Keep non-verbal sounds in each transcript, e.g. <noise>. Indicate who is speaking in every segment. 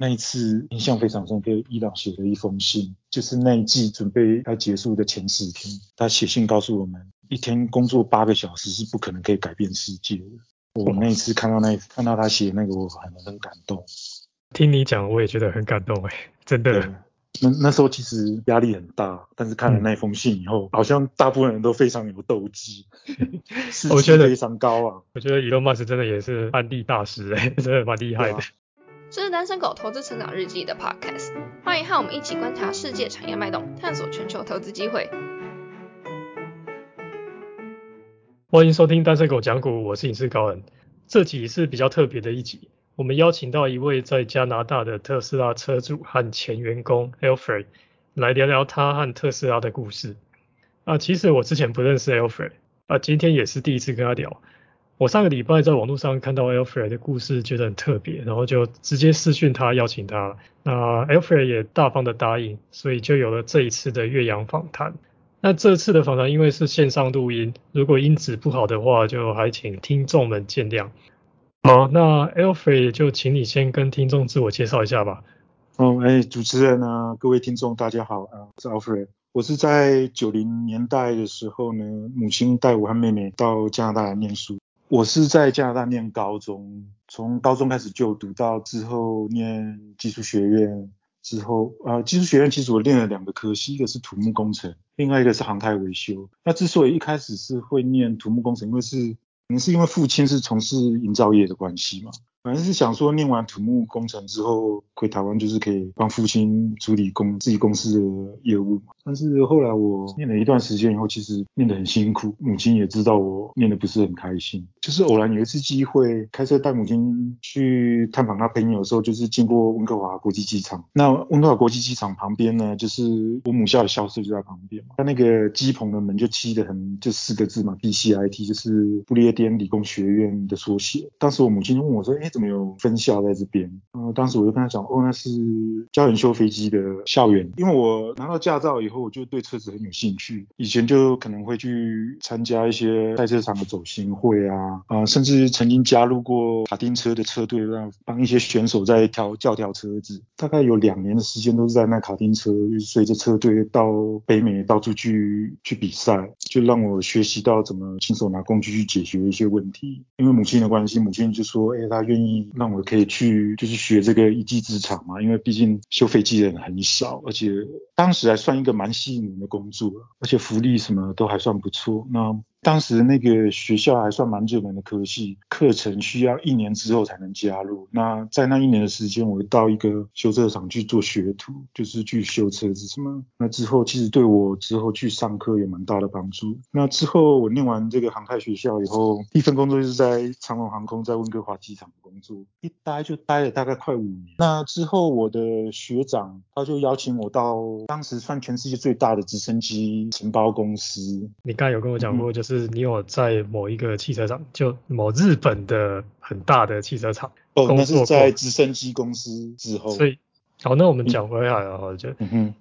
Speaker 1: 那一次印象非常深刻，伊朗写了一封信，就是那一季准备要结束的前十天，他写信告诉我们，一天工作八个小时是不可能可以改变世界的。我那一次看到那看到他写那个，我很很感动。
Speaker 2: 听你讲，我也觉得很感动哎，真的。
Speaker 1: 那那时候其实压力很大，但是看了那封信以后，好像大部分人都非常有斗志，<laughs>
Speaker 2: 我觉得
Speaker 1: 非常高啊。
Speaker 2: 我觉得伊隆马斯真的也是安利大师哎，<laughs> 真的蛮厉害的。<laughs>
Speaker 3: 这是单身狗投资成长日记的 podcast，欢迎和我们一起观察世界产业脉动，探索全球投资机会。
Speaker 2: 欢迎收听单身狗讲股，我是影视高恩。这集是比较特别的一集。我们邀请到一位在加拿大的特斯拉车主和前员工 Alfred 来聊聊他和特斯拉的故事。啊，其实我之前不认识 Alfred，啊，今天也是第一次跟他聊。我上个礼拜在网络上看到 Alfred 的故事，觉得很特别，然后就直接私讯他邀请他。那 Alfred 也大方的答应，所以就有了这一次的岳阳访谈。那这次的访谈因为是线上录音，如果音质不好的话，就还请听众们见谅。好，那 Alfred 就请你先跟听众自我介绍一下吧。
Speaker 1: 哦，哎，主持人呢，各位听众大家好啊，我是 Alfred，我是在九零年代的时候呢，母亲带我和妹妹到加拿大来念书。我是在加拿大念高中，从高中开始就读到之后念技术学院，之后啊，技术学院其实我练了两个科系，一个是土木工程，另外一个是航太维修。那之所以一开始是会念土木工程，因为是。可能是因为父亲是从事营造业的关系嘛。反正是想说念完土木工程之后回台湾，就是可以帮父亲处理公自己公司的业务嘛。但是后来我念了一段时间以后，其实念得很辛苦，母亲也知道我念得不是很开心。就是偶然有一次机会，开车带母亲去探访她朋友的时候，就是经过温哥华国际机场。那温哥华国际机场旁边呢，就是我母校的校舍就在旁边嘛。它那个机棚的门就漆得很，就四个字嘛，BCIT，就是不列颠理工学院的缩写。当时我母亲就问我说：“哎。”没有分校在这边？嗯，当时我就跟他讲，哦，那是教人修飞机的校园。因为我拿到驾照以后，我就对车子很有兴趣。以前就可能会去参加一些赛车场的走行会啊，啊，甚至曾经加入过卡丁车的车队，让帮一些选手在调教调车子。大概有两年的时间都是在那卡丁车，随着车队到北美到处去去比赛，就让我学习到怎么亲手拿工具去解决一些问题。因为母亲的关系，母亲就说，哎，她愿。意意让我可以去，就是学这个一技之长嘛，因为毕竟修飞机的人很少，而且当时还算一个蛮吸引人的工作，而且福利什么都还算不错。那当时那个学校还算蛮热门的科系，课程需要一年之后才能加入。那在那一年的时间，我到一个修车厂去做学徒，就是去修车子什么。那之后其实对我之后去上课有蛮大的帮助。那之后我念完这个航太学校以后，第一份工作就是在长隆航空，在温哥华机场工作，一待就待了大概快五年。那之后我的学长他就邀请我到当时算全世界最大的直升机承包公司。
Speaker 2: 你刚有跟我讲过，就是。是你有在某一个汽车厂，就某日本的很大的汽车厂
Speaker 1: 哦，那是在直升机公司之后。
Speaker 2: 所以，好，那我们讲回来了，就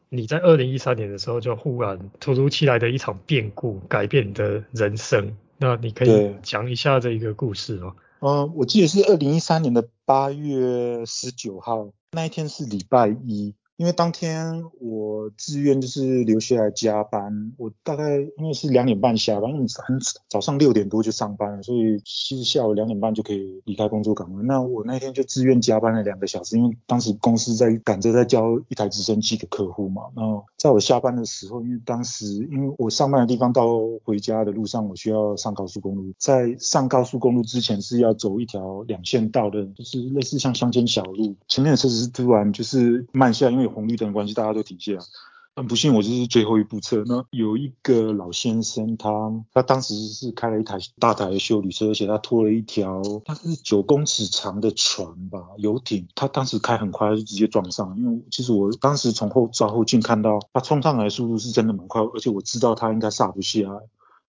Speaker 2: 你在二零一三年的时候，就忽然突如其来的一场变故，改变你的人生。那你可以讲一下这一个故事吗？
Speaker 1: 嗯，我记得是二零一三年的八月十九号，那一天是礼拜一。因为当天我自愿就是留下来加班，我大概因为是两点半下班，因为很早上六点多就上班了，所以其实下午两点半就可以离开工作岗位。那我那天就自愿加班了两个小时，因为当时公司在赶着在交一台直升机给客户嘛。然后在我下班的时候，因为当时因为我上班的地方到回家的路上，我需要上高速公路，在上高速公路之前是要走一条两线道的，就是类似像乡间小路。前面的车子是突然就是慢下，因为红绿灯的关系，大家都停下。很不幸，我就是最后一部车。那有一个老先生，他他当时是开了一台大台的修理车，而且他拖了一条大概是九公尺长的船吧，游艇。他当时开很快，就直接撞上。因为其实我当时从后照后镜看到，他冲上来的速度是真的蛮快，而且我知道他应该刹不下来。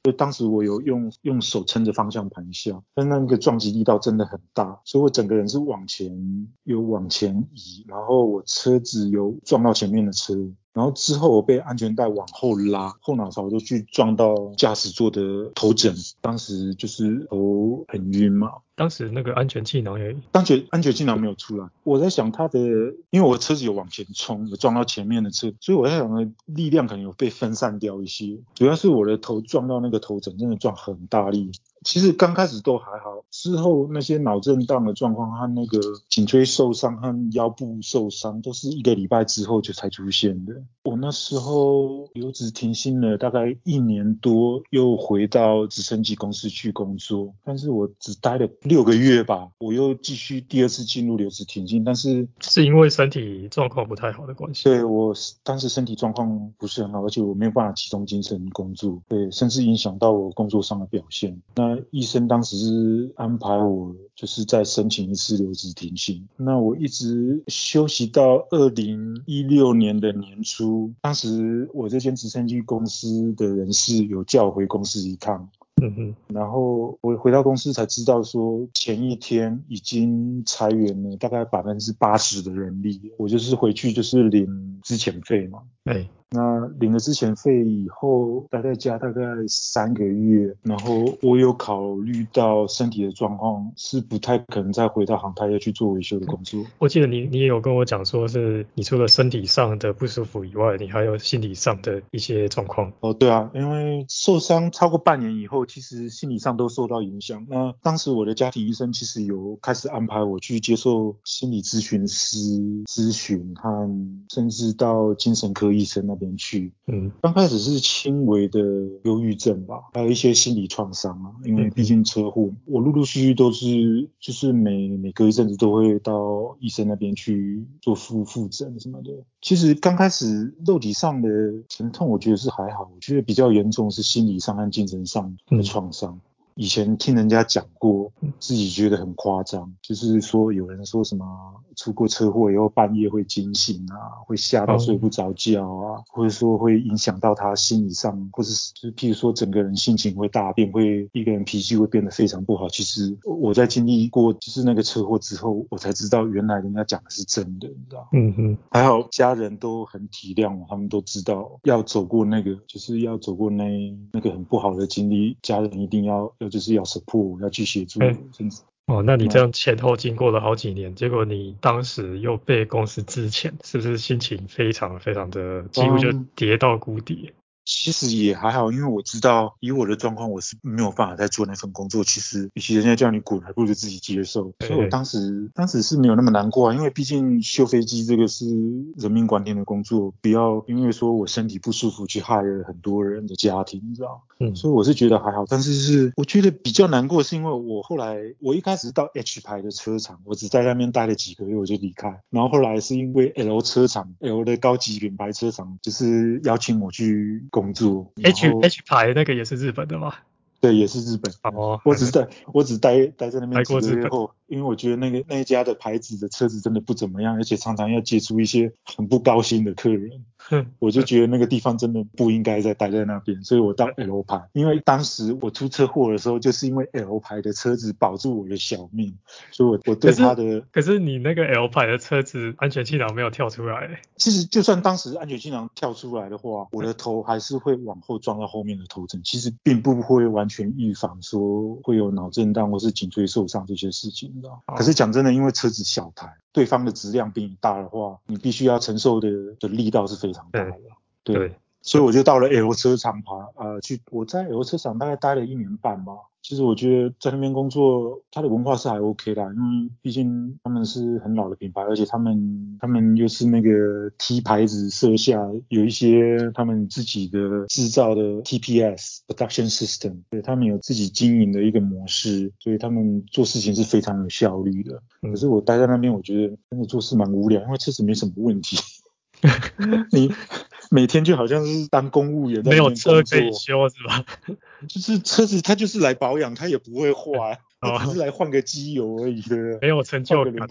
Speaker 1: 就当时我有用用手撑着方向盘下，但那个撞击力道真的很大，所以我整个人是往前有往前移，然后我车子有撞到前面的车，然后之后我被安全带往后拉，后脑勺就去撞到驾驶座的头枕，当时就是头很晕嘛。
Speaker 2: 当时那个安全气囊也
Speaker 1: 安全安全气囊没有出来，我在想他的，因为我车子有往前冲，有撞到前面的车，所以我在想的力量可能有被分散掉一些，主要是我的头撞到那个头枕，真的撞很大力。其实刚开始都还好，之后那些脑震荡的状况和那个颈椎受伤和腰部受伤，都是一个礼拜之后就才出现的。我那时候留职停薪了大概一年多，又回到直升机公司去工作，但是我只待了六个月吧，我又继续第二次进入留职停薪，但是
Speaker 2: 是因为身体状况不太好的关系。
Speaker 1: 对我当时身体状况不是很好，而且我没有办法集中精神工作，对，甚至影响到我工作上的表现。那医生当时是安排我，就是再申请一次留职停薪。那我一直休息到二零一六年的年初，当时我这间直升机公司的人事有叫我回公司一趟。
Speaker 2: 嗯哼，
Speaker 1: 然后我回到公司才知道说，前一天已经裁员了大概百分之八十的人力，我就是回去就是领之前费嘛。
Speaker 2: 哎，
Speaker 1: 那领了之前费以后，待在家大概三个月，然后我有考虑到身体的状况是不太可能再回到航太业去做维修的工作。
Speaker 2: 我记得你你也有跟我讲说，是你除了身体上的不舒服以外，你还有心理上的一些状况。
Speaker 1: 哦，对啊，因为受伤超过半年以后。其实心理上都受到影响。那当时我的家庭医生其实有开始安排我去接受心理咨询师咨询，和甚至到精神科医生那边去。
Speaker 2: 嗯，
Speaker 1: 刚开始是轻微的忧郁症吧，还有一些心理创伤啊，因为毕竟车祸。我陆陆续续都是，就是每每隔一阵子都会到医生那边去做复复诊什么的。其实刚开始肉体上的疼痛，我觉得是还好。我觉得比较严重是心理上和精神上的创伤。以前听人家讲过，自己觉得很夸张，就是说有人说什么出过车祸以后半夜会惊醒啊，会吓到睡不着觉啊，或者说会影响到他心理上，或者是就是譬如说整个人心情会大变，会一个人脾气会变得非常不好。其实我在经历过就是那个车祸之后，我才知道原来人家讲的是真的，你知道？
Speaker 2: 嗯哼，
Speaker 1: 还好家人都很体谅我，他们都知道要走过那个，就是要走过那那个很不好的经历，家人一定要。就是要 support，要去协助，甚至
Speaker 2: 哦，那你这样前后经过了好几年，结果你当时又被公司支遣，是不是心情非常非常的几乎就跌到谷底？
Speaker 1: 其实也还好，因为我知道以我的状况，我是没有办法再做那份工作。其实，与其人家叫你滚，还不如自己接受。所以我当时当时是没有那么难过啊，因为毕竟修飞机这个是人命关天的工作，不要因为说我身体不舒服去害了很多人的家庭，你知道？
Speaker 2: 嗯，
Speaker 1: 所以我是觉得还好。但是是我觉得比较难过，是因为我后来我一开始到 H 牌的车厂，我只在那边待了几个月我就离开，然后后来是因为 L 车厂 L 的高级品牌车厂就是邀请我去。工作
Speaker 2: ，H H 牌那个也是日本的吗？
Speaker 1: 对，也是日本。
Speaker 2: 哦，
Speaker 1: 我只在，我只待待在那边几个月后。因为我觉得那个那一家的牌子的车子真的不怎么样，而且常常要接触一些很不高兴的客人，我就觉得那个地方真的不应该再待在那边，所以我到 L 牌。因为当时我出车祸的时候，就是因为 L 牌的车子保住我的小命，所以我我对他的。
Speaker 2: 可是你那个 L 牌的车子安全气囊没有跳出来。
Speaker 1: 其实就算当时安全气囊跳出来的话，我的头还是会往后撞到后面的头枕，其实并不会完全预防说会有脑震荡或是颈椎受伤这些事情。可是讲真的，因为车子小台，对方的质量比你大的话，你必须要承受的的力道是非常大的。
Speaker 2: 对，
Speaker 1: 所以我就到了 L 车厂爬，呃，去我在 L 车厂大概待了一年半吧。其实我觉得在那边工作，它的文化是还 OK 的，因为毕竟他们是很老的品牌，而且他们他们又是那个 T 牌子设下有一些他们自己的制造的 TPS production system，对他们有自己经营的一个模式，所以他们做事情是非常有效率的。可是我待在那边，我觉得真的做事蛮无聊，因为确实没什么问题。<laughs> <laughs> <laughs> 你每天就好像是当公务员，
Speaker 2: 没有车可以修是吧？<laughs>
Speaker 1: 就是车子它就是来保养，它也不会坏，只是来换个机油而已的，
Speaker 2: 没有成就感。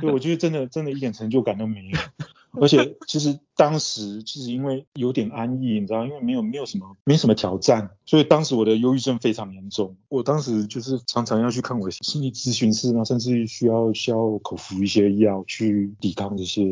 Speaker 1: 对，我觉得真的真的一点成就感都没有。<laughs> 而且其实当时其实因为有点安逸，你知道，因为没有没有什么没什么挑战，所以当时我的忧郁症非常严重。我当时就是常常要去看我的心理咨询师嘛，甚至需要需要口服一些药去抵抗这些，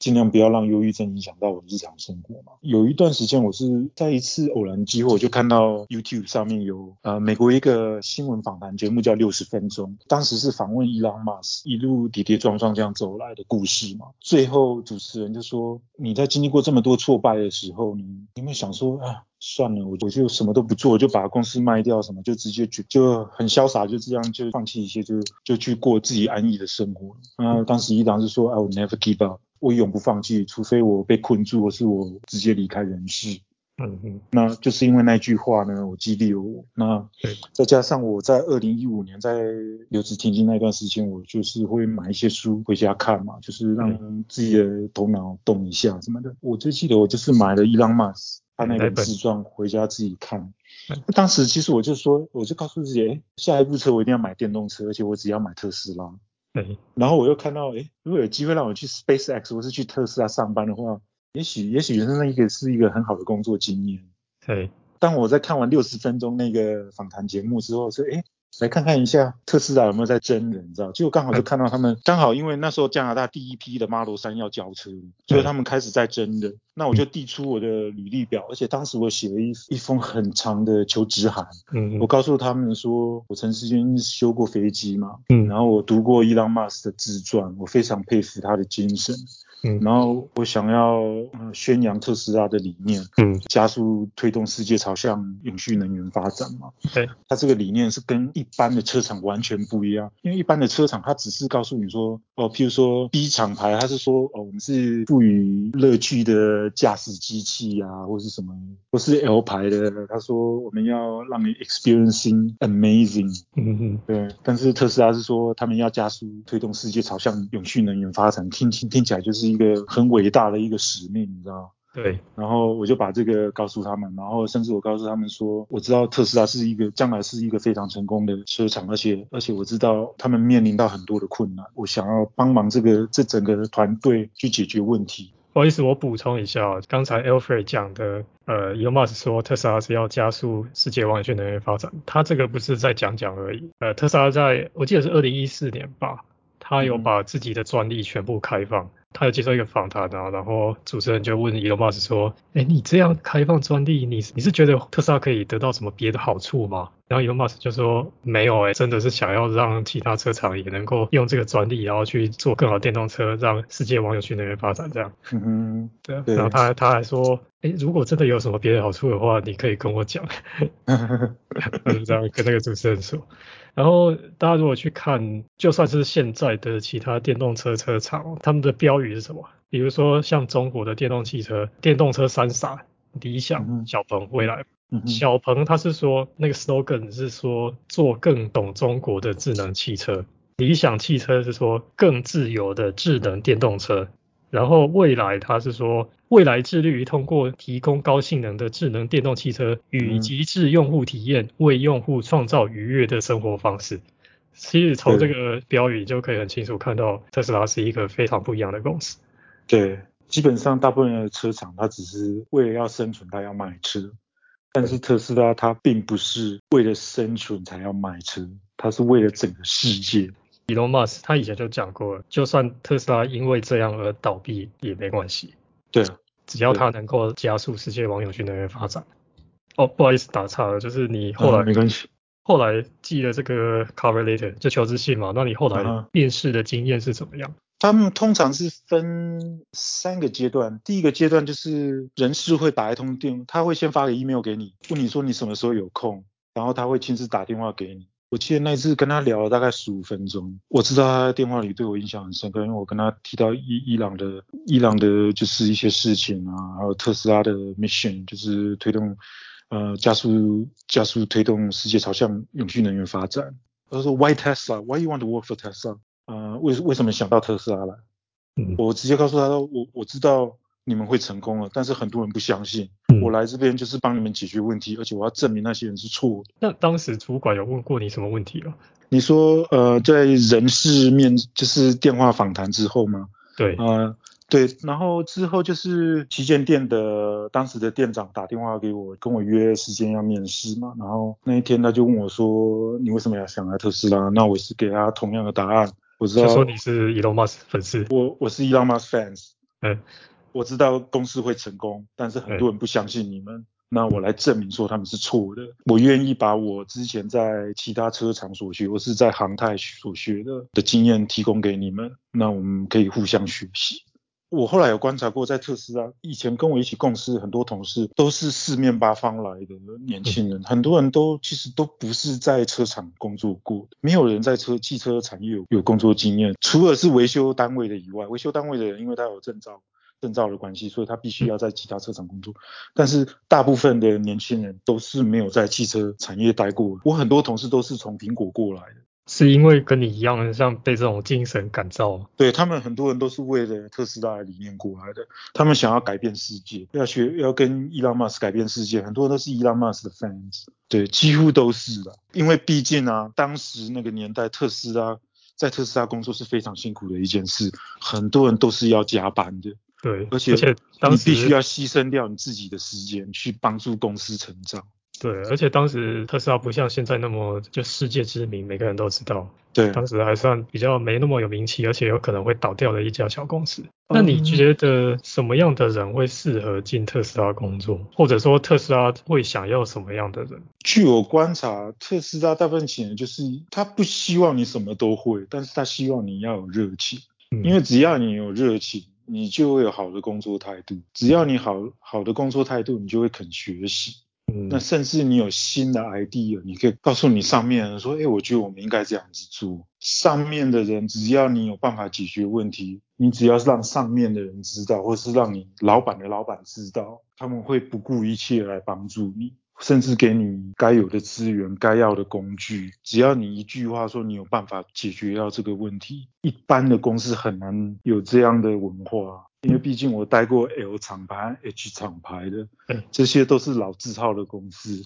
Speaker 1: 尽量不要让忧郁症影响到我的日常生活嘛。有一段时间我是在一次偶然机会，我就看到 YouTube 上面有呃美国一个新闻访谈节目叫六十分钟，当时是访问伊朗马斯一路跌跌撞撞这样走来的故事嘛。最后主持人就说。你在经历过这么多挫败的时候，你有没有想说啊，算了，我我就什么都不做，就把公司卖掉，什么就直接去就很潇洒，就这样就放弃一些，就就去过自己安逸的生活。啊，当时伊朗是说，I will never give up，我永不放弃，除非我被困住，或是我直接离开人世。嗯嗯，那就是因为那句话呢，我激励了我。那再加上我在二零一五年在留职停薪那段时间，我就是会买一些书回家看嘛，就是让自己的头脑动一下什么的。我最记得我就是买了伊朗马斯他那本自传回家自己看。当时其实我就说，我就告诉自己，哎，下一部车我一定要买电动车，而且我只要买特斯拉。对。然后我又看到，哎，如果有机会让我去 SpaceX 或是去特斯拉上班的话。也许也许人生那一个是一个很好的工作经验。
Speaker 2: 对，
Speaker 1: 当我在看完六十分钟那个访谈节目之后，说，哎。来看看一下特斯拉有没有在真人，你知道？结果刚好就看到他们，刚好因为那时候加拿大第一批的 Model 3要交车，所以他们开始在真人。那我就递出我的履历表，而且当时我写了一一封很长的求职函。嗯我告诉他们说，我曾经修过飞机嘛，嗯，然后我读过伊朗马斯的自传，我非常佩服他的精神。嗯，然后我想要宣扬特斯拉的理念，嗯，加速推动世界朝向永续能源发展嘛。
Speaker 2: 对，
Speaker 1: 它这个理念是跟一般的车厂完全不一样，因为一般的车厂它只是告诉你说，哦，譬如说 B 厂牌，它是说，哦，我们是赋予乐趣的驾驶机器啊，或是什么，或是 L 牌的，他说我们要让你 experiencing amazing。嗯嗯，对。但是特斯拉是说他们要加速推动世界朝向永续能源发展，听听听起来就是一个很伟大的一个使命，你知道
Speaker 2: 对，
Speaker 1: 然后我就把这个告诉他们，然后甚至我告诉他们说，我知道特斯拉是一个将来是一个非常成功的车厂，而且而且我知道他们面临到很多的困难，我想要帮忙这个这整个团队去解决问题。
Speaker 2: 不好意思，我补充一下，刚才 Alfred 讲的，呃，Elon Musk 说特斯拉是要加速世界完全能源发展，他这个不是在讲讲而已，呃，特斯拉在我记得是二零一四年吧，他有把自己的专利全部开放。他有接受一个访谈啊，然后主持人就问伊隆马斯说：“哎，你这样开放专利，你你是觉得特斯拉可以得到什么别的好处吗？”然后 Elon Musk 就说：“没有哎，真的是想要让其他车厂也能够用这个专利，然后去做更好的电动车，让世界网友去那边发展这样。”嗯哼，对。然后他他还说：“哎，如果真的有什么别的好处的话，你可以跟我讲。<laughs> ”这样跟那个主持人说。然后大家如果去看，就算是现在的其他电动车车厂，他们的标语是什么？比如说像中国的电动汽车，电动车三傻，理想、小鹏、未来。小鹏他是说那个 slogan 是说做更懂中国的智能汽车，理想汽车是说更自由的智能电动车。然后未来，他是说未来致力于通过提供高性能的智能电动汽车与极致用户体验，为用户创造愉悦的生活方式。其实从这个标语就可以很清楚看到，特斯拉是一个非常不一样的公司。
Speaker 1: 对，基本上大部分的车厂，它只是为了要生存，它要卖车。但是特斯拉它并不是为了生存才要卖车，它是为了整个世界。
Speaker 2: Elon Musk 他以前就讲过，就算特斯拉因为这样而倒闭也没关系。
Speaker 1: 对，
Speaker 2: 只要它能够加速世界网友去能源发展。哦，不好意思打岔了，就是你后来
Speaker 1: 没关系。
Speaker 2: 后来寄了这个 cover letter 就求职信嘛，那你后来面试的经验是怎么样？
Speaker 1: 他们通常是分三个阶段，第一个阶段就是人事会打一通电，他会先发个 email 给你，问你说你什么时候有空，然后他会亲自打电话给你。我记得那一次跟他聊了大概十五分钟，我知道他在电话里对我印象很深刻，因为我跟他提到伊伊朗的伊朗的就是一些事情啊，还有特斯拉的 mission，就是推动呃加速加速推动世界朝向永续能源发展。他说 Why Tesla? Why you want to work for Tesla? 呃，为为什么想到特斯拉来？我直接告诉他说，我我知道。你们会成功了，但是很多人不相信。我来这边就是帮你们解决问题，而且我要证明那些人是错的。
Speaker 2: 那当时主管有问过你什么问题吗？
Speaker 1: 你说，呃，在人事面就是电话访谈之后吗？
Speaker 2: 对。
Speaker 1: 呃，对，然后之后就是旗舰店的当时的店长打电话给我，跟我约时间要面试嘛。然后那一天他就问我说：“你为什么要想来特斯拉？”那我是给他同样的答案。我知道，
Speaker 2: 就说你是 Elon Musk 粉丝。
Speaker 1: 我我是 Elon Musk fans。
Speaker 2: 嗯，
Speaker 1: 我知道公司会成功，但是很多人不相信你们。那我来证明说他们是错的。我愿意把我之前在其他车厂所学，我是在航太所学的的经验提供给你们。那我们可以互相学习。我后来有观察过，在特斯拉以前跟我一起共事很多同事都是四面八方来的年轻人，很多人都其实都不是在车厂工作过，没有人在车汽车产业有有工作经验，除了是维修单位的以外，维修单位的人因为他有证照。证照的关系，所以他必须要在其他车厂工作。但是大部分的年轻人都是没有在汽车产业待过。我很多同事都是从苹果过来的，
Speaker 2: 是因为跟你一样，像被这种精神感召。
Speaker 1: 对他们很多人都是为了特斯拉的理念过来的，他们想要改变世界，要学要跟伊朗马斯改变世界。很多人都是伊朗马斯的 fans，对，几乎都是的。因为毕竟啊，当时那个年代特斯拉在特斯拉工作是非常辛苦的一件事，很多人都是要加班的。
Speaker 2: 对，
Speaker 1: 而且你必须要牺牲掉你自己的时间去帮助公司成长。
Speaker 2: 对，而且当时特斯拉不像现在那么就世界知名，每个人都知道。
Speaker 1: 对，
Speaker 2: 当时还算比较没那么有名气，而且有可能会倒掉的一家小公司。那你觉得什么样的人会适合进特斯拉工作，或者说特斯拉会想要什么样的人？
Speaker 1: 据我观察，特斯拉大部分企业就是他不希望你什么都会，但是他希望你要有热情，因为只要你有热情。你就会有好的工作态度，只要你好好的工作态度，你就会肯学习。嗯，那甚至你有新的 idea，你可以告诉你上面人说，哎，我觉得我们应该这样子做。上面的人只要你有办法解决问题，你只要是让上面的人知道，或是让你老板的老板知道，他们会不顾一切来帮助你。甚至给你该有的资源、该要的工具，只要你一句话说你有办法解决掉这个问题，一般的公司很难有这样的文化，因为毕竟我待过 L 厂牌、H 厂牌的，这些都是老字号的公司。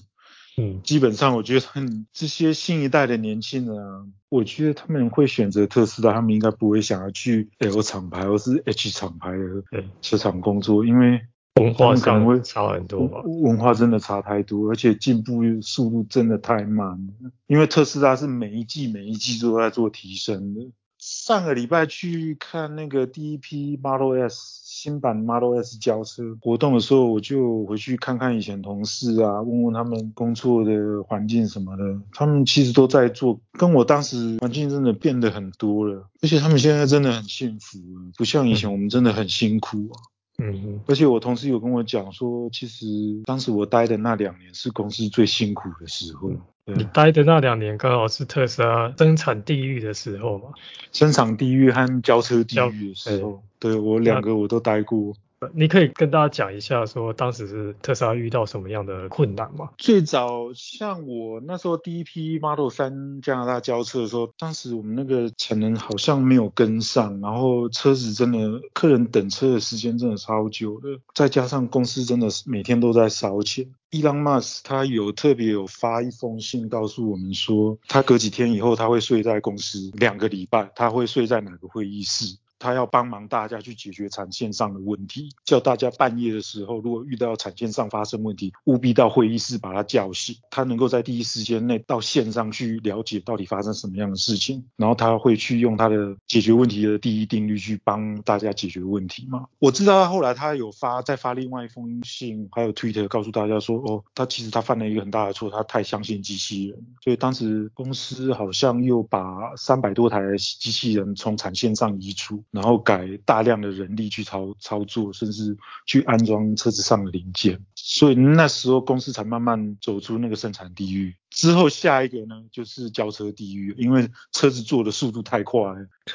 Speaker 1: 嗯，基本上我觉得这些新一代的年轻人啊，我觉得他们会选择特斯拉，他们应该不会想要去 L 厂牌或是 H 厂牌的车厂工作，因为。
Speaker 2: 文化上会差很多吧？
Speaker 1: 文化真的差太多，而且进步速度真的太慢了。因为特斯拉是每一季每一季都在做提升的。上个礼拜去看那个第一批 Model S 新版 Model S 交车活动的时候，我就回去看看以前同事啊，问问他们工作的环境什么的。他们其实都在做，跟我当时环境真的变得很多了。而且他们现在真的很幸福，不像以前我们真的很辛苦啊。嗯，而且我同事有跟我讲说，其实当时我待的那两年是公司最辛苦的时候。
Speaker 2: 你待的那两年刚好是特斯拉生产地狱的时候嘛？
Speaker 1: 生产地狱和交车地狱的时候，对我两个我都待过。
Speaker 2: 你可以跟大家讲一下，说当时是特斯拉遇到什么样的困难吗？
Speaker 1: 最早像我那时候第一批 Model 3加拿大交车的时候，当时我们那个产能好像没有跟上，然后车子真的客人等车的时间真的超久的，再加上公司真的是每天都在烧钱。Elon Musk 他有特别有发一封信告诉我们说，他隔几天以后他会睡在公司两个礼拜，他会睡在哪个会议室？他要帮忙大家去解决产线上的问题，叫大家半夜的时候，如果遇到产线上发生问题，务必到会议室把他叫醒，他能够在第一时间内到线上去了解到底发生什么样的事情，然后他会去用他的解决问题的第一定律去帮大家解决问题嘛。我知道他后来他有发再发另外一封信，还有 Twitter 告诉大家说，哦，他其实他犯了一个很大的错，他太相信机器人，所以当时公司好像又把三百多台机器人从产线上移出。然后改大量的人力去操操作，甚至去安装车子上的零件，所以那时候公司才慢慢走出那个生产地狱。之后下一个呢，就是交车地狱，因为车子做的速度太快，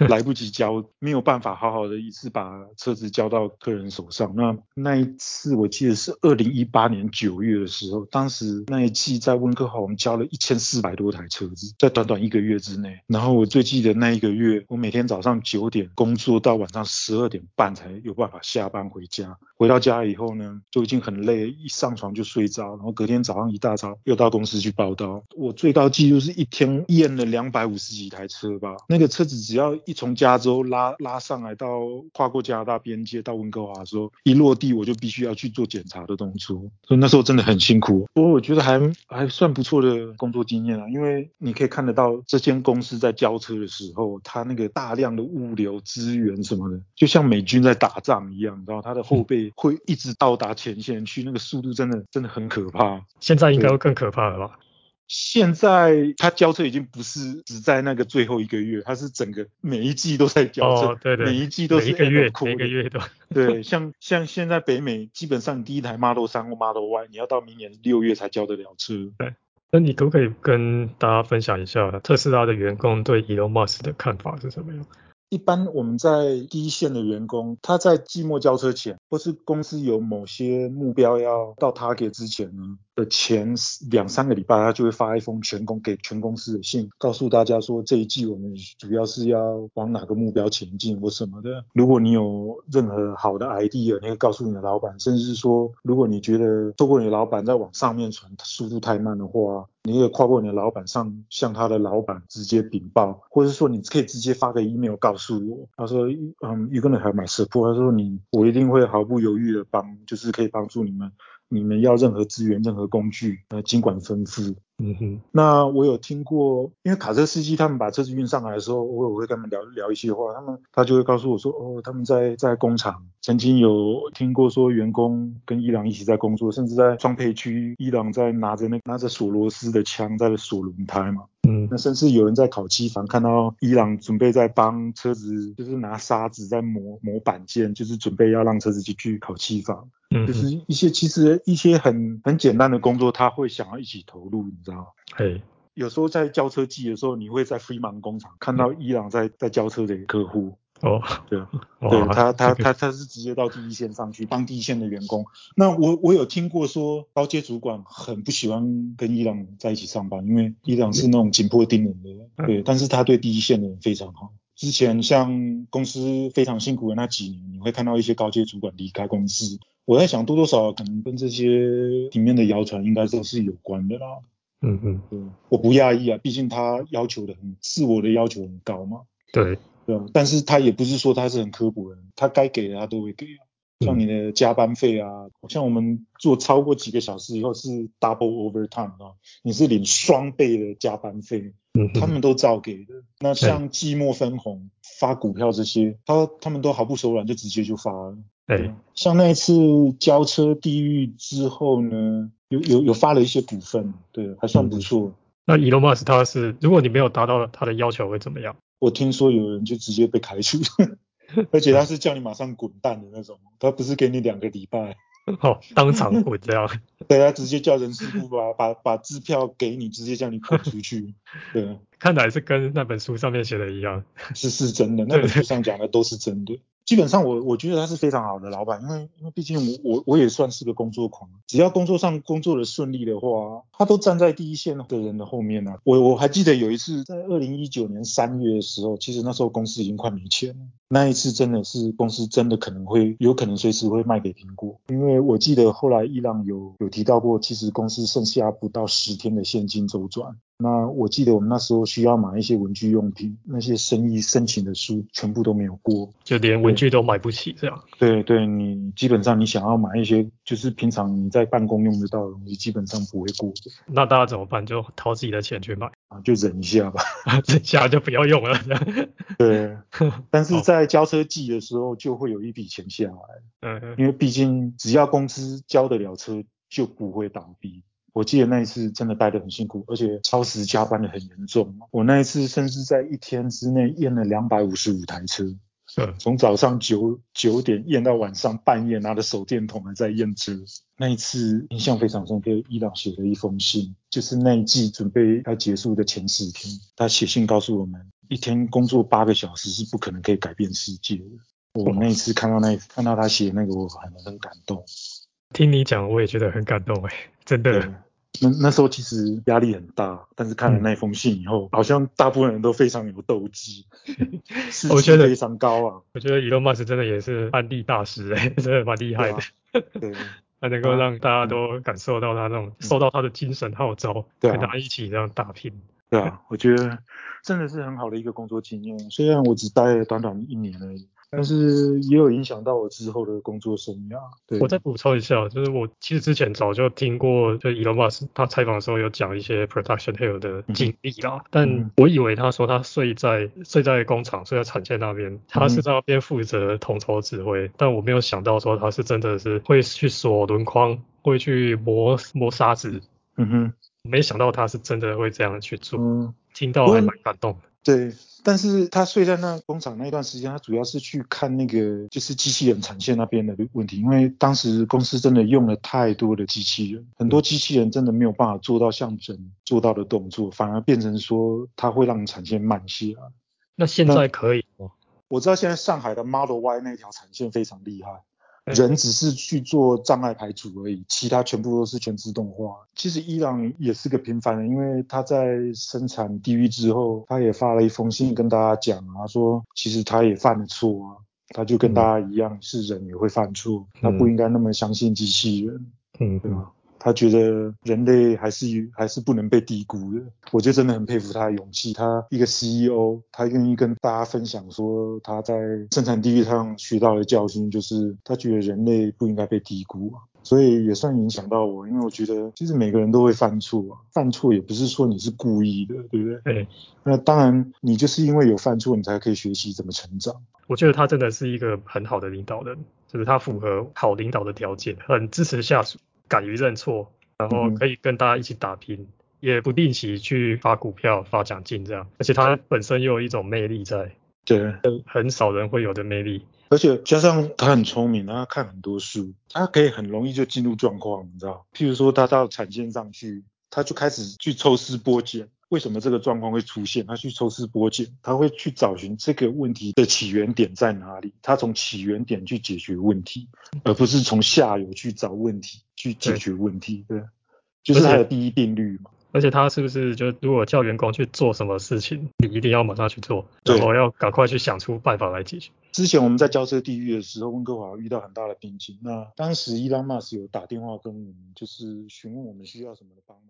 Speaker 1: 来不及交，没有办法好好的一次把车子交到客人手上。那那一次我记得是二零一八年九月的时候，当时那一季在温哥华，我们交了一千四百多台车子，在短短一个月之内。然后我最记得那一个月，我每天早上九点工作。做到晚上十二点半才有办法下班回家。回到家以后呢，就已经很累，一上床就睡着，然后隔天早上一大早又到公司去报道。我最高纪录是一天验了两百五十几台车吧，那个车子只要一从加州拉拉上来到跨过加拿大边界到温哥华的时候，一落地我就必须要去做检查的动作，所以那时候真的很辛苦。不过我觉得还还算不错的工作经验啊，因为你可以看得到这间公司在交车的时候，它那个大量的物流资什么的，就像美军在打仗一样，然后他的后备会一直到达前线去，那个速度真的真的很可怕。
Speaker 2: 现在应该会更可怕了吧？
Speaker 1: 现在他交车已经不是只在那个最后一个月，他是整个每一季都在交车，
Speaker 2: 哦，对对，
Speaker 1: 每一季都是
Speaker 2: 每一个月每个月都，
Speaker 1: 对，像像现在北美，基本上第一台 Model 三或 Model Y，你要到明年六月才交得了车。
Speaker 2: 对那你可不可以跟大家分享一下特斯拉的员工对 Elon Musk 的看法是什么样？
Speaker 1: 一般我们在第一线的员工，他在季末交车前，或是公司有某些目标要到 target 之前呢的前两三个礼拜，他就会发一封全公给全公司的信，告诉大家说这一季我们主要是要往哪个目标前进或什么的。如果你有任何好的 idea，你可以告诉你的老板，甚至是说，如果你觉得透过你的老板在往上面传速度太慢的话，你可以跨过你的老板上向他的老板直接禀报，或者是说你可以直接发个 email 告诉我，他说，嗯，you gonna have my support，他说你我一定会好毫不犹豫的帮，就是可以帮助你们，你们要任何资源、任何工具，呃，尽管吩咐。
Speaker 2: 嗯哼，
Speaker 1: 那我有听过，因为卡车司机他们把车子运上来的时候，我我会跟他们聊聊一些话，他们他就会告诉我说，哦，他们在在工厂曾经有听过说员工跟伊朗一起在工作，甚至在装配区，伊朗在拿着那拿着锁螺丝的枪在锁轮胎嘛，
Speaker 2: 嗯。
Speaker 1: 那甚至有人在烤漆房看到伊朗准备在帮车子，就是拿沙子在磨磨板件，就是准备要让车子进去烤漆房，
Speaker 2: 嗯就，
Speaker 1: 是一些其实一些很很简单的工作，他会想要一起投入，你知道吗？
Speaker 2: 嘿，
Speaker 1: 有时候在交车季的时候，你会在 Fremont 工厂看到伊朗在在交车的客户，
Speaker 2: 哦，
Speaker 1: 对，<laughs>
Speaker 2: 哇
Speaker 1: 对他他他他是直接到第一线上去帮第一线的员工。那我我有听过说高阶主管很不喜欢跟伊朗在一起上班，因为伊朗是那种紧迫盯人的对，但是他对第一线的人非常好。之前像公司非常辛苦的那几年，你会看到一些高阶主管离开公司。我在想多多少少可能跟这些里面的谣传应该都是有关的啦。
Speaker 2: 嗯嗯，
Speaker 1: 对，我不讶异啊，毕竟他要求的很，自我的要求很高嘛，
Speaker 2: 对，
Speaker 1: 对啊。但是他也不是说他是很刻薄的人，他该给的他都会给啊。像你的加班费啊，像我们做超过几个小时以后是 double overtime 啊，你是领双倍的加班费，
Speaker 2: 嗯，
Speaker 1: 他们都照给的。那像季末分红、发股票这些，他他们都毫不手软，就直接就发了。
Speaker 2: 哎，
Speaker 1: 像那一次交车地狱之后呢，有有有发了一些股份，对，还算不错。
Speaker 2: 那 Elon Musk 他是，如果你没有达到他的要求会怎么样？
Speaker 1: 我听说有人就直接被开除，<laughs> 而且他是叫你马上滚蛋的那种，他不是给你两个礼拜，<laughs>
Speaker 2: 哦，当场滚这样，<laughs>
Speaker 1: 对他直接叫人事部把把把支票给你，直接叫你滚出去。对，
Speaker 2: 看来是跟那本书上面写的一样。
Speaker 1: 是是真的，那本书上讲的都是真的。基本上我我觉得他是非常好的老板，因为因为毕竟我我我也算是个工作狂，只要工作上工作的顺利的话，他都站在第一线的人的后面呢、我我还记得有一次在二零一九年三月的时候，其实那时候公司已经快没钱了。那一次真的是公司真的可能会有可能随时会卖给苹果，因为我记得后来伊朗有有提到过，其实公司剩下不到十天的现金周转。那我记得我们那时候需要买一些文具用品，那些生意申请的书全部都没有过。
Speaker 2: 就连文具都买不起这样。
Speaker 1: 对对，你基本上你想要买一些就是平常你在办公用得到的东西，基本上不会过
Speaker 2: 那大家怎么办？就掏自己的钱去买，
Speaker 1: 啊，<laughs> 就忍一下吧。<laughs>
Speaker 2: 剩下就不要用了。<laughs>
Speaker 1: 对，但是在交车季的时候就会有一笔钱下来。
Speaker 2: 嗯，
Speaker 1: 因为毕竟只要公司交得了车，就不会倒闭。我记得那一次真的待得很辛苦，而且超时加班的很严重。我那一次甚至在一天之内验了两百五十五台车，<laughs>
Speaker 2: 嗯
Speaker 1: 从早上九九点验到晚上半夜，拿着手电筒还在验车。那一次印象非常深刻，伊朗写了一封信，就是那一季准备要结束的前十天，他写信告诉我们，一天工作八个小时是不可能可以改变世界的。我那一次看到那看到他写那个，我很很感动。
Speaker 2: 听你讲我也觉得很感动哎，<laughs> 真的。
Speaker 1: 那那时候其实压力很大，但是看了那封信以后，好像大部分人都非常有斗志，<laughs> 士
Speaker 2: 我觉得
Speaker 1: 气非常高啊。
Speaker 2: 我觉得 Elon Musk 真的也是案例大师哎、<laughs> 真的蛮厉害的。
Speaker 1: 对，
Speaker 2: 他能够让大家都感受到他那种受到他的精神号召，
Speaker 1: 对啊
Speaker 2: 跟他一起这样打拼。
Speaker 1: 对啊，我觉得真的是很好的一个工作经验。虽然我只待了短短一年而已，但是也有影响到我之后的工作生涯。对，
Speaker 2: 我再补充一下，就是我其实之前早就听过，就 Elon Musk 他采访的时候有讲一些 production hell 的经历啦，但我以为他说他睡在睡在工厂，睡在产线那边，他是在那边负责统筹指挥，但我没有想到说他是真的是会去锁轮框，会去磨磨砂纸，
Speaker 1: 嗯哼，
Speaker 2: 没想到他是真的会这样去做，
Speaker 1: 嗯，
Speaker 2: 听到还蛮感动的。
Speaker 1: 对。但是他睡在那工厂那一段时间，他主要是去看那个就是机器人产线那边的问题，因为当时公司真的用了太多的机器人，很多机器人真的没有办法做到像人做到的动作，反而变成说它会让产线慢下来。
Speaker 2: 那现在可以吗？
Speaker 1: 我知道现在上海的 Model Y 那条产线非常厉害，
Speaker 2: 嗯
Speaker 1: 人只是去做障碍排除而已，其他全部都是全自动化。其实伊朗也是个平凡人，因为他在生产地狱之后，他也发了一封信跟大家讲啊，说其实他也犯了错啊，他就跟大家一样、是人也会犯错，他不应该那么相信机器人，
Speaker 2: 嗯，
Speaker 1: 对吧？他觉得人类还是还是不能被低估的，我就真的很佩服他的勇气。他一个 CEO，他愿意跟大家分享说他在生产地狱上学到的教训，就是他觉得人类不应该被低估啊。所以也算影响到我，因为我觉得其实每个人都会犯错啊，犯错也不是说你是故意的，对不对？
Speaker 2: 对。
Speaker 1: 那当然，你就是因为有犯错，你才可以学习怎么成长。
Speaker 2: 我觉得他真的是一个很好的领导人，就是他符合好领导的条件，很支持下属，敢于认错，然后可以跟大家一起打拼，也不定期去发股票、发奖金这样，而且他本身又有一种魅力在，
Speaker 1: 对，
Speaker 2: 很少人会有的魅力。
Speaker 1: 而且加上他很聪明，他看很多书，他可以很容易就进入状况，你知道？譬如说他到产线上去，他就开始去抽丝剥茧，为什么这个状况会出现？他去抽丝剥茧，他会去找寻这个问题的起源点在哪里，他从起源点去解决问题，而不是从下游去找问题去解决问题。对，就是他的第一定律嘛。
Speaker 2: 而且他是不是就如果叫员工去做什么事情，你一定要马上去做，然后要赶快去想出办法来解决。
Speaker 1: 之前我们在交车地狱的时候，温哥华遇到很大的瓶颈。那当时伊拉马斯有打电话跟我们，就是询问我们需要什么的帮忙。